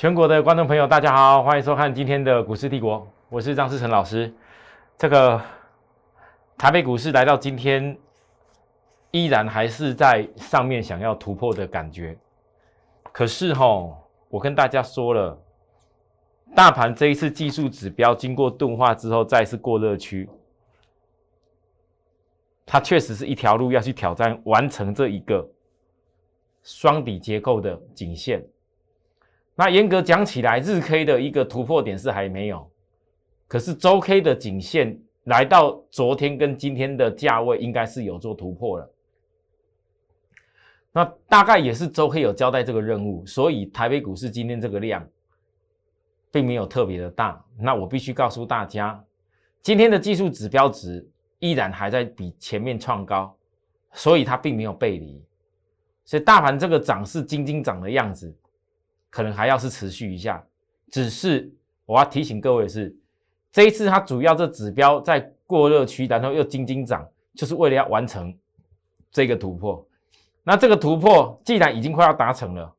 全国的观众朋友，大家好，欢迎收看今天的股市帝国，我是张思成老师。这个台北股市来到今天，依然还是在上面想要突破的感觉。可是哈，我跟大家说了，大盘这一次技术指标经过钝化之后，再次过热区，它确实是一条路要去挑战完成这一个双底结构的颈线。那严格讲起来，日 K 的一个突破点是还没有，可是周 K 的颈线来到昨天跟今天的价位，应该是有做突破了。那大概也是周 K 有交代这个任务，所以台北股市今天这个量并没有特别的大。那我必须告诉大家，今天的技术指标值依然还在比前面创高，所以它并没有背离，所以大盘这个涨是金金涨的样子。可能还要是持续一下，只是我要提醒各位的是，这一次它主要这指标在过热区，然后又金金涨，就是为了要完成这个突破。那这个突破既然已经快要达成了，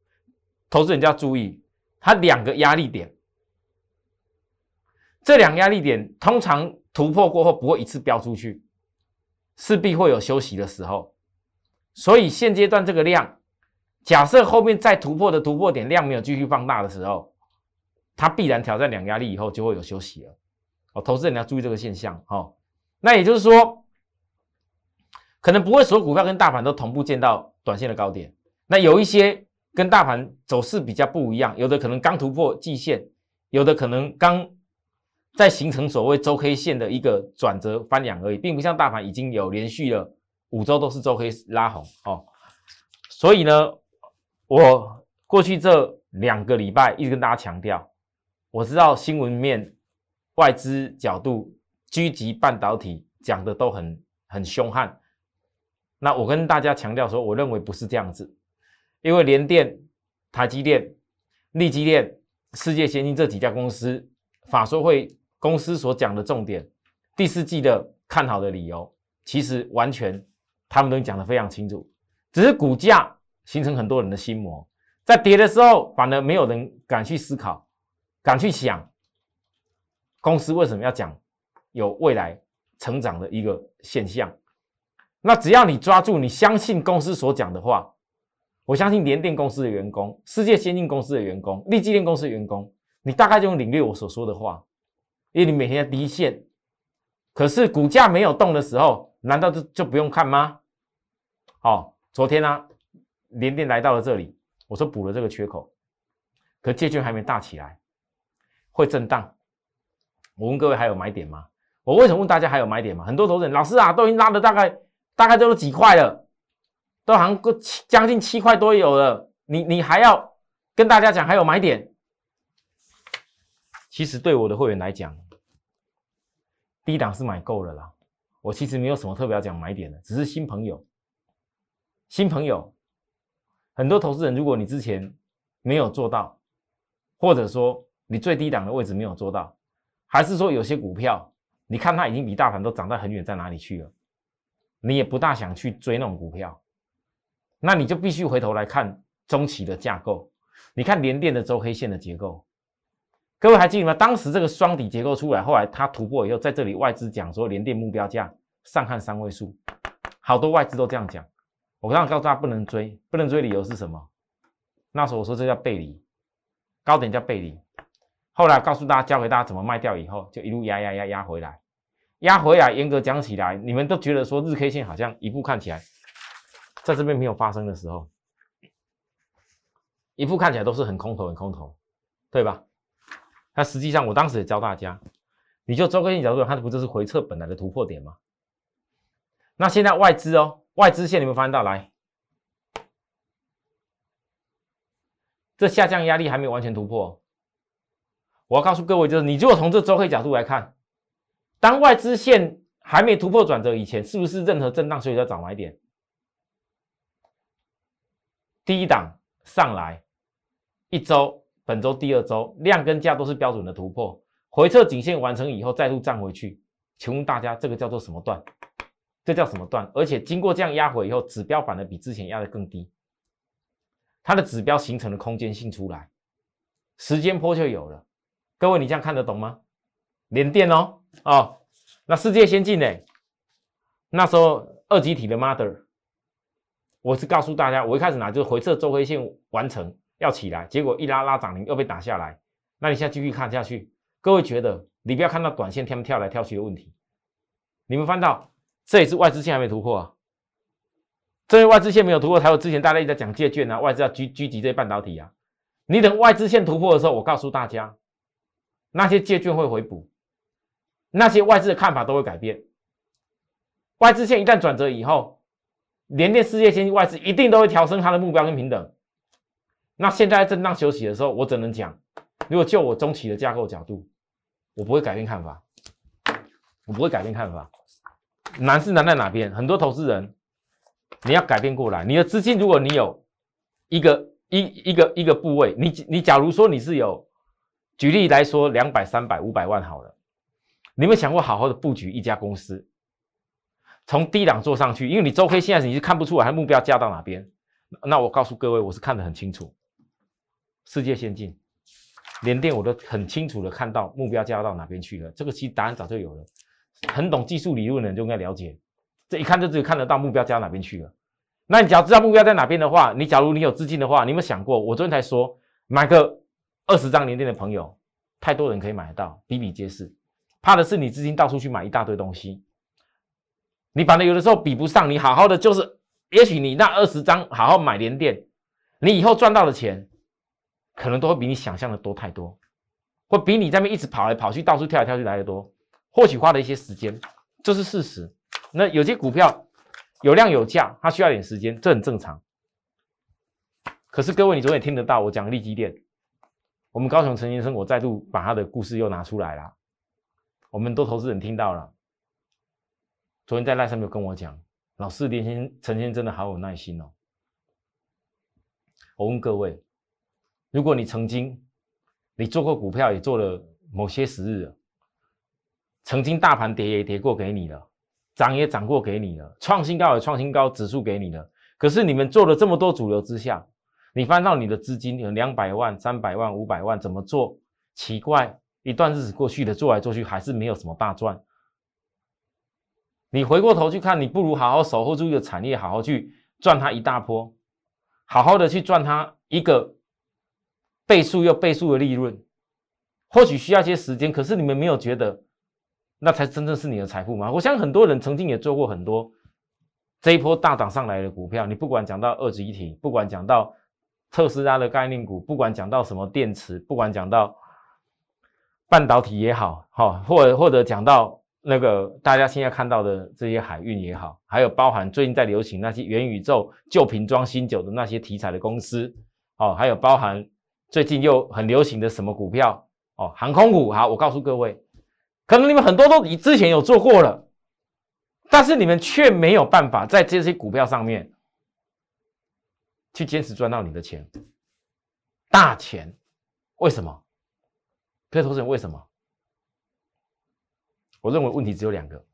投资人就要注意，它两个压力点，这两压力点通常突破过后不会一次飙出去，势必会有休息的时候，所以现阶段这个量。假设后面再突破的突破点量没有继续放大的时候，它必然挑战两压力以后就会有休息了。哦，投资人要注意这个现象。哦，那也就是说，可能不会所有股票跟大盘都同步见到短线的高点。那有一些跟大盘走势比较不一样，有的可能刚突破季线，有的可能刚在形成所谓周 K 线的一个转折翻两而已，并不像大盘已经有连续了五周都是周 K 拉红。哦，所以呢。我过去这两个礼拜一直跟大家强调，我知道新闻面、外资角度狙击半导体讲的都很很凶悍。那我跟大家强调说，我认为不是这样子，因为联电、台积电、力积电、世界先进这几家公司法说会公司所讲的重点，第四季的看好的理由，其实完全他们都讲得非常清楚，只是股价。形成很多人的心魔，在跌的时候，反而没有人敢去思考，敢去想公司为什么要讲有未来成长的一个现象。那只要你抓住，你相信公司所讲的话，我相信联电公司的员工、世界先进公司的员工、立基电公司的员工，你大概就能领略我所说的话，因为你每天在第一线。可是股价没有动的时候，难道就就不用看吗？哦，昨天呢？连电来到了这里，我说补了这个缺口，可借券还没大起来，会震荡。我问各位还有买点吗？我为什么问大家还有买点吗？很多投资人老师啊，都已经拉的大概大概都是几块了，都好像七将近七块多有了，你你还要跟大家讲还有买点？其实对我的会员来讲，低档是买够了啦。我其实没有什么特别要讲买点的，只是新朋友，新朋友。很多投资人，如果你之前没有做到，或者说你最低档的位置没有做到，还是说有些股票，你看它已经比大盘都涨到很远，在哪里去了，你也不大想去追那种股票，那你就必须回头来看中期的架构，你看连电的周黑线的结构，各位还记得吗？当时这个双底结构出来，后来它突破以后，在这里外资讲说连电目标价上看三位数，好多外资都这样讲。我刚刚告诉大家不能追，不能追理由是什么？那时候我说这叫背离，高点叫背离。后来告诉大家，教给大家怎么卖掉以后，就一路压压压压回来，压回来。严格讲起来，你们都觉得说日 K 线好像一步看起来，在这边没有发生的时候，一步看起来都是很空头，很空头，对吧？那实际上我当时也教大家，你就周 K 线角度看，它不就是回撤本来的突破点吗？那现在外资哦。外资线，你们发现到来，这下降压力还没有完全突破。我要告诉各位，就是你如果从这周 K 角度来看，当外资线还没突破转折以前，是不是任何震荡所以要找买点？第一档上来一周，本周第二周量跟价都是标准的突破，回撤颈线完成以后再度站回去，请问大家这个叫做什么段？这叫什么段？而且经过这样压回以后，指标反而比之前压的更低，它的指标形成的空间性出来，时间波就有了。各位，你这样看得懂吗？连电哦，哦，那世界先进呢？那时候二级体的 mother，我是告诉大家，我一开始拿就是回撤周黑线完成要起来，结果一拉拉涨停又被打下来。那你现在继续看下去，各位觉得你不要看到短线他们跳来跳去的问题，你们翻到这也是外资线还没突破啊，这些外资线没有突破，才有之前大家一直在讲借券啊，外资要狙狙击这些半导体啊。你等外资线突破的时候，我告诉大家，那些借券会回补，那些外资的看法都会改变。外资线一旦转折以后，联电世界先进外资一定都会调升它的目标跟平等。那现在震荡休息的时候，我只能讲，如果就我中期的架构角度，我不会改变看法，我不会改变看法。难是难在哪边？很多投资人，你要改变过来。你的资金，如果你有一个一一个一个部位，你你假如说你是有，举例来说，两百、三百、五百万好了，你有没有想过好好的布局一家公司？从低档做上去，因为你周 K 现在你是看不出来它目标价到哪边。那我告诉各位，我是看得很清楚。世界先进，连电我都很清楚的看到目标价到哪边去了。这个其实答案早就有了，很懂技术理论的人就应该了解。这一看就只有看得到目标价哪边去了。那你只要知道目标在哪边的话，你假如你有资金的话，你有没有想过？我昨天才说买个二十张连电的朋友，太多人可以买得到，比比皆是。怕的是你资金到处去买一大堆东西。你反正有的时候比不上，你好好的就是，也许你那二十张好好买连电，你以后赚到的钱，可能都会比你想象的多太多，会比你在那边一直跑来跑去、到处跳来跳去来的多。或许花了一些时间，这是事实。那有些股票有量有价，它需要点时间，这很正常。可是各位，你昨天听得到我讲利基电，我们高雄陈先生，我再度把他的故事又拿出来了，我们都投资人听到了。昨天在赖上面跟我讲，老师连先陈先生真的好有耐心哦。我问各位，如果你曾经你做过股票，也做了某些时日，曾经大盘跌也跌过给你了，涨也涨过给你了，创新高也创新高，指数给你了。可是你们做了这么多主流之下，你翻到你的资金有两百万、三百万、五百万，怎么做？奇怪，一段日子过去了，做来做去还是没有什么大赚。你回过头去看，你不如好好守候住一个产业，好好去赚它一大波，好好的去赚它一个倍数又倍数的利润。或许需要些时间，可是你们没有觉得那才真正是你的财富吗？我相信很多人曾经也做过很多这一波大涨上来的股票。你不管讲到二级体，不管讲到特斯拉的概念股，不管讲到什么电池，不管讲到半导体也好，哈，或或者讲到。那个大家现在看到的这些海运也好，还有包含最近在流行那些元宇宙旧瓶装新酒的那些题材的公司，哦，还有包含最近又很流行的什么股票哦，航空股。好，我告诉各位，可能你们很多都你之前有做过了，但是你们却没有办法在这些股票上面去坚持赚到你的钱，大钱。为什么？各位投资人，为什么？我认为问题只有两个。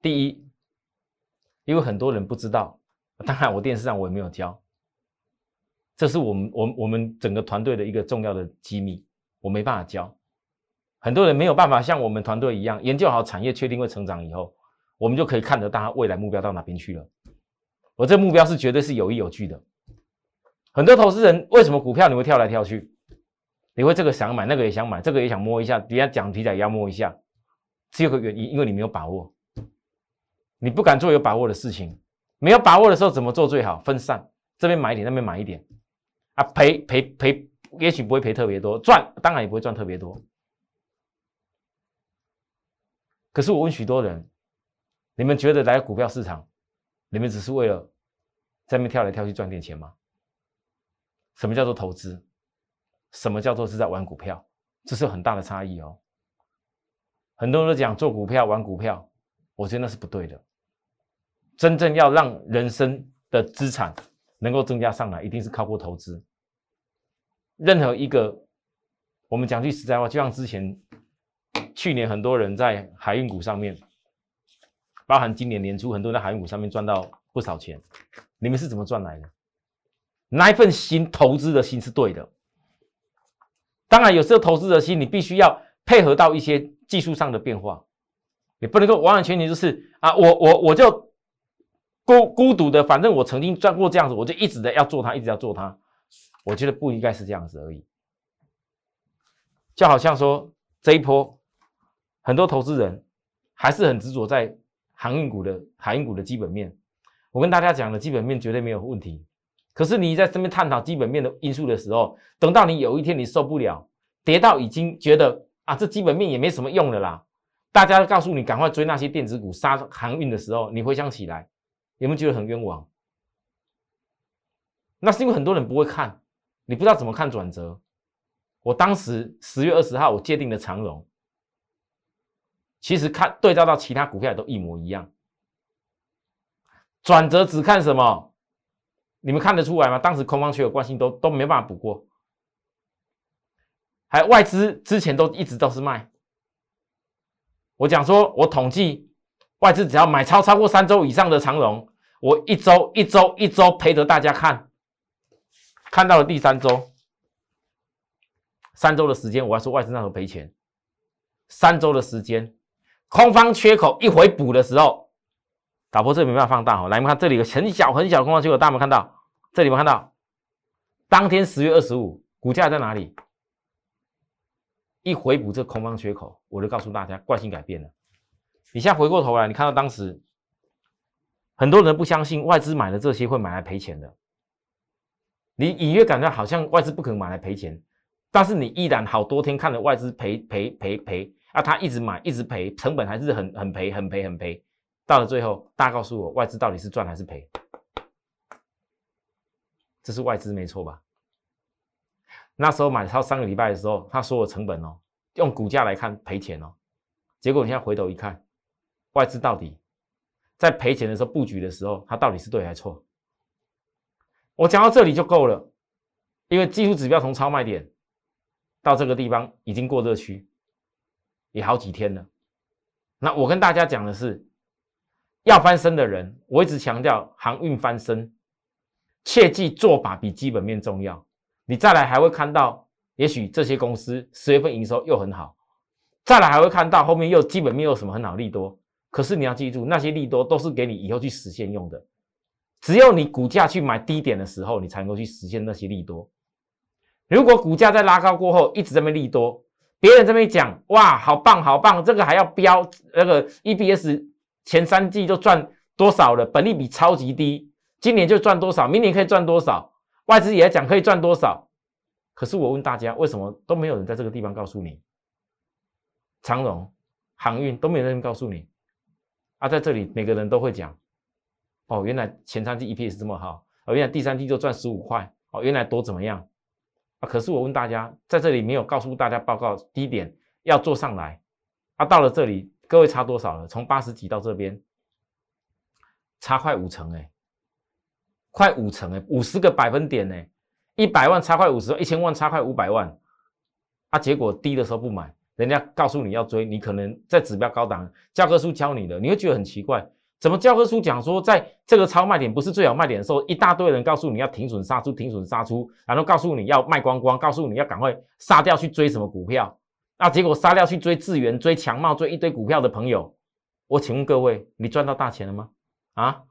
第一，因为很多人不知道，当然我电视上我也没有教，这是我们我我们整个团队的一个重要的机密，我没办法教。很多人没有办法像我们团队一样研究好产业，确定会成长以后，我们就可以看得到它未来目标到哪边去了。我这目标是绝对是有依有据的。很多投资人为什么股票你会跳来跳去？你会这个想买，那个也想买，这个也想摸一下，底下讲题材也要摸一下，只有个原因，因为你没有把握，你不敢做有把握的事情。没有把握的时候怎么做最好？分散，这边买一点，那边买一点，啊，赔赔赔，也许不会赔特别多，赚当然也不会赚特别多。可是我问许多人，你们觉得来股票市场，你们只是为了在那边跳来跳去赚点钱吗？什么叫做投资？什么叫做是在玩股票？这是很大的差异哦。很多人都讲做股票玩股票，我觉得那是不对的。真正要让人生的资产能够增加上来，一定是靠过投资。任何一个，我们讲句实在话，就像之前去年很多人在海运股上面，包含今年年初很多人在海运股上面赚到不少钱，你们是怎么赚来的？那一份心投资的心是对的。当然，有时候投资的心，你必须要配合到一些技术上的变化，你不能够完完全全就是啊，我我我就孤孤独的，反正我曾经赚过这样子，我就一直的要做它，一直要做它。我觉得不应该是这样子而已。就好像说这一波，很多投资人还是很执着在航运股的海运股的基本面。我跟大家讲的基本面绝对没有问题。可是你在身边探讨基本面的因素的时候，等到你有一天你受不了，跌到已经觉得啊，这基本面也没什么用了啦，大家告诉你赶快追那些电子股杀航运的时候，你回想起来，有没有觉得很冤枉？那是因为很多人不会看，你不知道怎么看转折。我当时十月二十号我界定的长荣，其实看对照到其他股票都一模一样，转折只看什么？你们看得出来吗？当时空方缺有惯性都都没办法补过，还外资之前都一直都是卖。我讲说，我统计外资只要买超超过三周以上的长龙，我一周一周一周陪着大家看，看到了第三周，三周的时间，我还说外资那时候赔钱。三周的时间，空方缺口一回补的时候。打破这里没办法放大哦，来，我们看这里有很小很小的空方缺口，大家有没有看到？这里有没有看到？当天十月二十五，股价在哪里？一回补这空方缺口，我就告诉大家，惯性改变了。你现在回过头来，你看到当时很多人不相信外资买了这些会买来赔钱的，你隐约感觉好像外资不可能买来赔钱，但是你依然好多天看着外资赔赔赔赔啊，他一直买一直赔，成本还是很很赔很赔很赔。到了最后，大家告诉我，外资到底是赚还是赔？这是外资没错吧？那时候买超三个礼拜的时候，他说我成本哦，用股价来看赔钱哦。结果你现在回头一看，外资到底在赔钱的时候布局的时候，它到底是对还是错？我讲到这里就够了，因为技术指标从超卖点到这个地方已经过热区，也好几天了。那我跟大家讲的是。要翻身的人，我一直强调航运翻身，切记做法比基本面重要。你再来还会看到，也许这些公司十月份营收又很好，再来还会看到后面又基本面有什么很好利多。可是你要记住，那些利多都是给你以后去实现用的。只有你股价去买低点的时候，你才能够去实现那些利多。如果股价在拉高过后一直在那利多，别人这边讲哇，好棒好棒，这个还要标那个 EBS。前三季就赚多少了？本利比超级低，今年就赚多少？明年可以赚多少？外资也讲可以赚多少？可是我问大家，为什么都没有人在这个地方告诉你？长荣航运都没有人告诉你啊！在这里每个人都会讲哦，原来前三季 EPS 这么好，哦，原来第三季就赚十五块，哦，原来多怎么样啊？可是我问大家，在这里没有告诉大家报告低点要做上来啊，到了这里。各位差多少了？从八十几到这边，差快五成哎，快五成哎，五十个百分点哎，一百万差快五十万，一千万差快五百万，啊，结果低的时候不买，人家告诉你要追，你可能在指标高档教科书教你的，你会觉得很奇怪，怎么教科书讲说在这个超卖点不是最好卖点的时候，一大堆人告诉你要停损杀出，停损杀出，然后告诉你要卖光光，告诉你要赶快杀掉去追什么股票。那结果杀掉去追智源、追强茂、追一堆股票的朋友，我请问各位，你赚到大钱了吗？啊？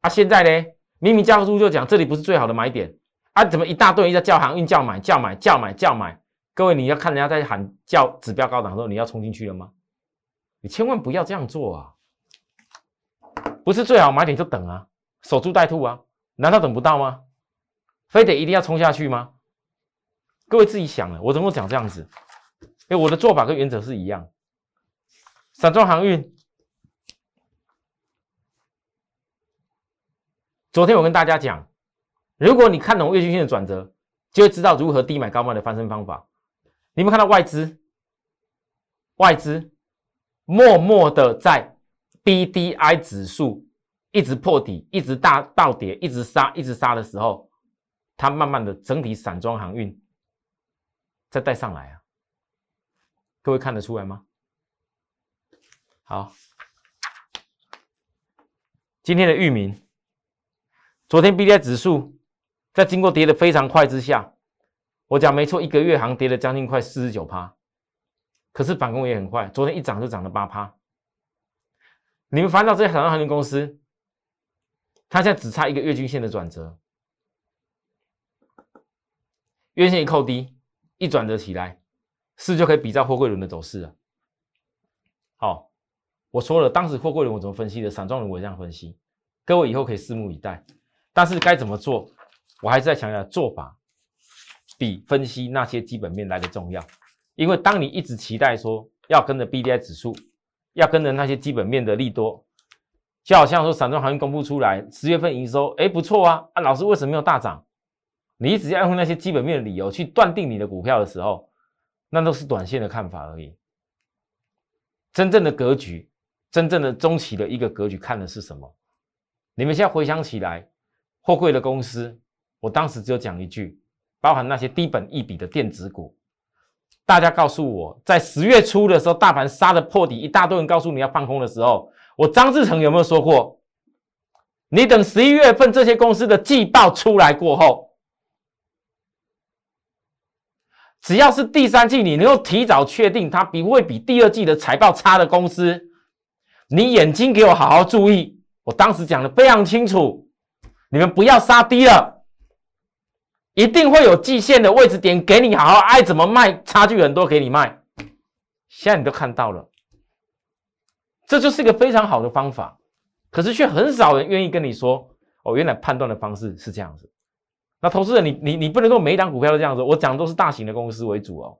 啊，现在呢？明明教科书就讲这里不是最好的买点，啊，怎么一大堆人在叫航运叫买叫买叫买叫买？各位，你要看人家在喊叫指标高档的时候，你要冲进去了吗？你千万不要这样做啊！不是最好买点就等啊，守株待兔啊？难道等不到吗？非得一定要冲下去吗？各位自己想了，我怎么讲这样子？哎，我的做法跟原则是一样。散装航运，昨天我跟大家讲，如果你看懂月均线的转折，就会知道如何低买高卖的翻身方法。你们看到外资，外资默默的在 B D I 指数一直破底、一直大倒跌、一直杀、一直杀的时候，它慢慢的整体散装航运。再带上来啊！各位看得出来吗？好，今天的域名，昨天 B D I 指数在经过跌的非常快之下，我讲没错，一个月行跌了将近快四十九趴，可是反攻也很快，昨天一涨就涨了八趴。你们翻到这些海上航运公司，它现在只差一个月均线的转折，月线一扣低，一转折起来，是就可以比照货柜轮的走势了。好，我说了，当时货柜轮我怎么分析的，散装轮我这样分析，各位以后可以拭目以待。但是该怎么做，我还是在强调做法比分析那些基本面来的重要。因为当你一直期待说要跟着 B D I 指数，要跟着那些基本面的利多，就好像说散装航运公布出来十月份营收，哎不错啊，啊老师为什么没有大涨？你一直要用那些基本面的理由去断定你的股票的时候，那都是短线的看法而已。真正的格局，真正的中期的一个格局看的是什么？你们现在回想起来。货柜的公司，我当时只有讲一句，包含那些低本一笔的电子股，大家告诉我，在十月初的时候，大盘杀的破底，一大堆人告诉你要放空的时候，我张志成有没有说过？你等十一月份这些公司的季报出来过后，只要是第三季你能够提早确定它不会比第二季的财报差的公司，你眼睛给我好好注意，我当时讲的非常清楚。你们不要杀低了，一定会有季线的位置点给你，好好爱怎么卖，差距很多给你卖。现在你都看到了，这就是一个非常好的方法，可是却很少人愿意跟你说，哦，原来判断的方式是这样子。那投资人，你你你不能够每一档股票都这样子，我讲的都是大型的公司为主哦，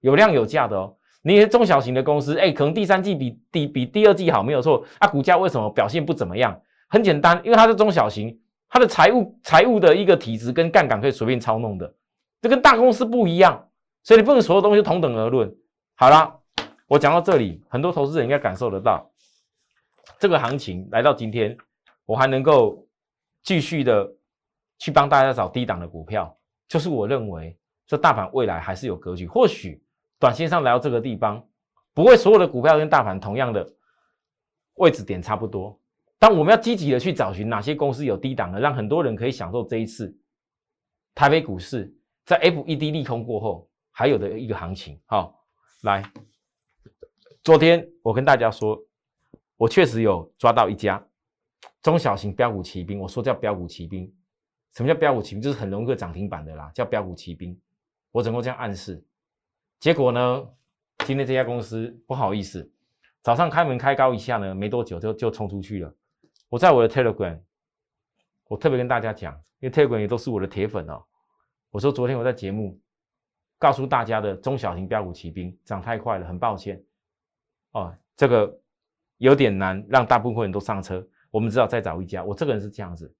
有量有价的哦。你些中小型的公司，哎，可能第三季比第比第二季好，没有错。啊，股价为什么表现不怎么样？很简单，因为它是中小型。它的财务财务的一个体质跟杠杆可以随便操弄的，这跟大公司不一样，所以你不能所有东西同等而论。好了，我讲到这里，很多投资人应该感受得到，这个行情来到今天，我还能够继续的去帮大家找低档的股票，就是我认为这大盘未来还是有格局，或许短线上来到这个地方，不会所有的股票跟大盘同样的位置点差不多。但我们要积极的去找寻哪些公司有低档的，让很多人可以享受这一次台北股市在 FED 利空过后还有的一个行情。好，来，昨天我跟大家说，我确实有抓到一家中小型标股骑兵，我说叫标股骑兵，什么叫标股骑兵？就是很容易涨停板的啦，叫标股骑兵。我总共这样暗示？结果呢，今天这家公司不好意思，早上开门开高一下呢，没多久就就冲出去了。我在我的 Telegram，我特别跟大家讲，因为 Telegram 也都是我的铁粉哦。我说昨天我在节目告诉大家的中小型标股骑兵涨太快了，很抱歉哦，这个有点难让大部分人都上车。我们只好再找一家。我这个人是这样子，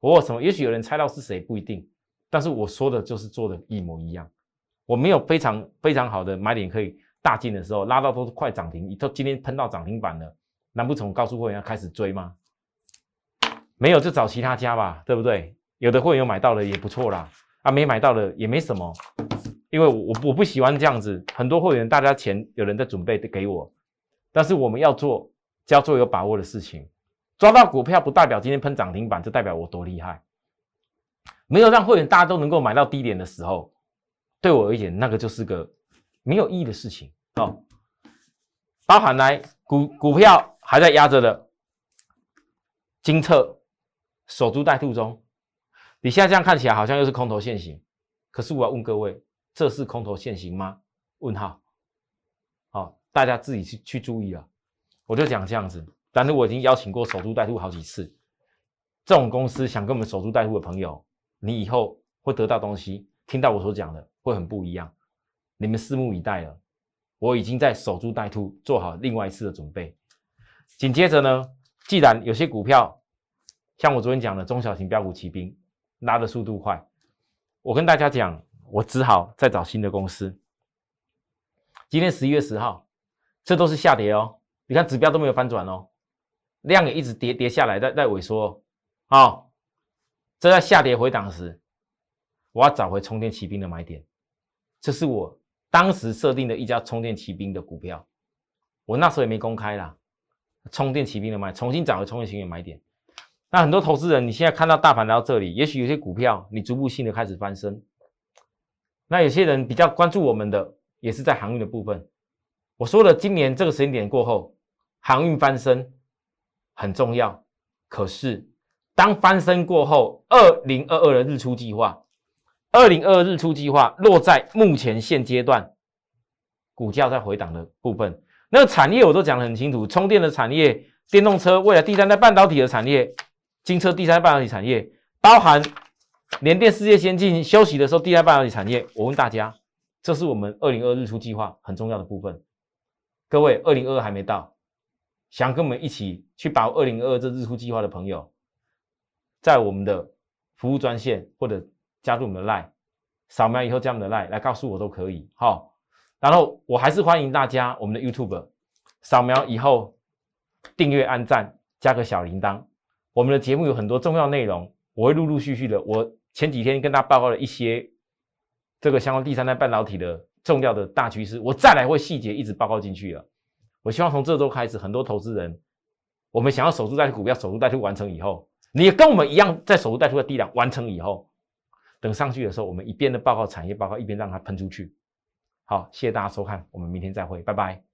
我什么？也许有人猜到是谁，不一定。但是我说的就是做的一模一样。我没有非常非常好的买点可以大进的时候，拉到都是快涨停，你都今天喷到涨停板了，难不成我告诉会员要开始追吗？没有就找其他家吧，对不对？有的会员有买到了也不错啦，啊，没买到的也没什么，因为我我不喜欢这样子。很多会员大家钱有人在准备给我，但是我们要做，要做有把握的事情。抓到股票不代表今天喷涨停板，就代表我多厉害。没有让会员大家都能够买到低点的时候，对我而言那个就是个没有意义的事情哦。包含来股股票还在压着的，金策。守株待兔中，你现在这样看起来好像又是空头现行，可是我要问各位，这是空头现行吗？问号。好，大家自己去去注意了。我就讲这样子，但是我已经邀请过守株待兔好几次。这种公司想跟我们守株待兔的朋友，你以后会得到东西，听到我所讲的会很不一样。你们拭目以待了。我已经在守株待兔，做好另外一次的准备。紧接着呢，既然有些股票，像我昨天讲的中小型标股骑兵拉的速度快，我跟大家讲，我只好再找新的公司。今天十一月十号，这都是下跌哦，你看指标都没有翻转哦，量也一直跌跌下来，在在萎缩哦。这在下跌回档时，我要找回充电骑兵的买点，这是我当时设定的一家充电骑兵的股票，我那时候也没公开啦。充电骑兵的买，重新找回充电骑兵的买点。那很多投资人，你现在看到大盘来到这里，也许有些股票你逐步性的开始翻身。那有些人比较关注我们的，也是在航运的部分。我说了，今年这个时间点过后，航运翻身很重要。可是当翻身过后，二零二二的日出计划，二零二二日出计划落在目前现阶段，股价在回档的部分，那个产业我都讲得很清楚，充电的产业、电动车、未来第三代半导体的产业、金车第三半导体产业，包含联电世界先进休息的时候，第三半导体产业。我问大家，这是我们二零二日出计划很重要的部分。各位，二零二二还没到，想跟我们一起去把握二零二二这日出计划的朋友，在我们的服务专线或者加入我们的 Line，扫描以后加我们的 Line 来告诉我都可以。好，然后我还是欢迎大家我们的 YouTube 扫描以后订阅、按赞、加个小铃铛。我们的节目有很多重要内容，我会陆陆续续的。我前几天跟大家报告了一些这个相关第三代半导体的。重要的大趋势，我再来会细节一直报告进去了。我希望从这周开始，很多投资人，我们想要守株待兔股票，守株待兔完成以后，你跟我们一样在守株待兔的低档完成以后，等上去的时候，我们一边的报告产业报告，一边让它喷出去。好，谢谢大家收看，我们明天再会，拜拜。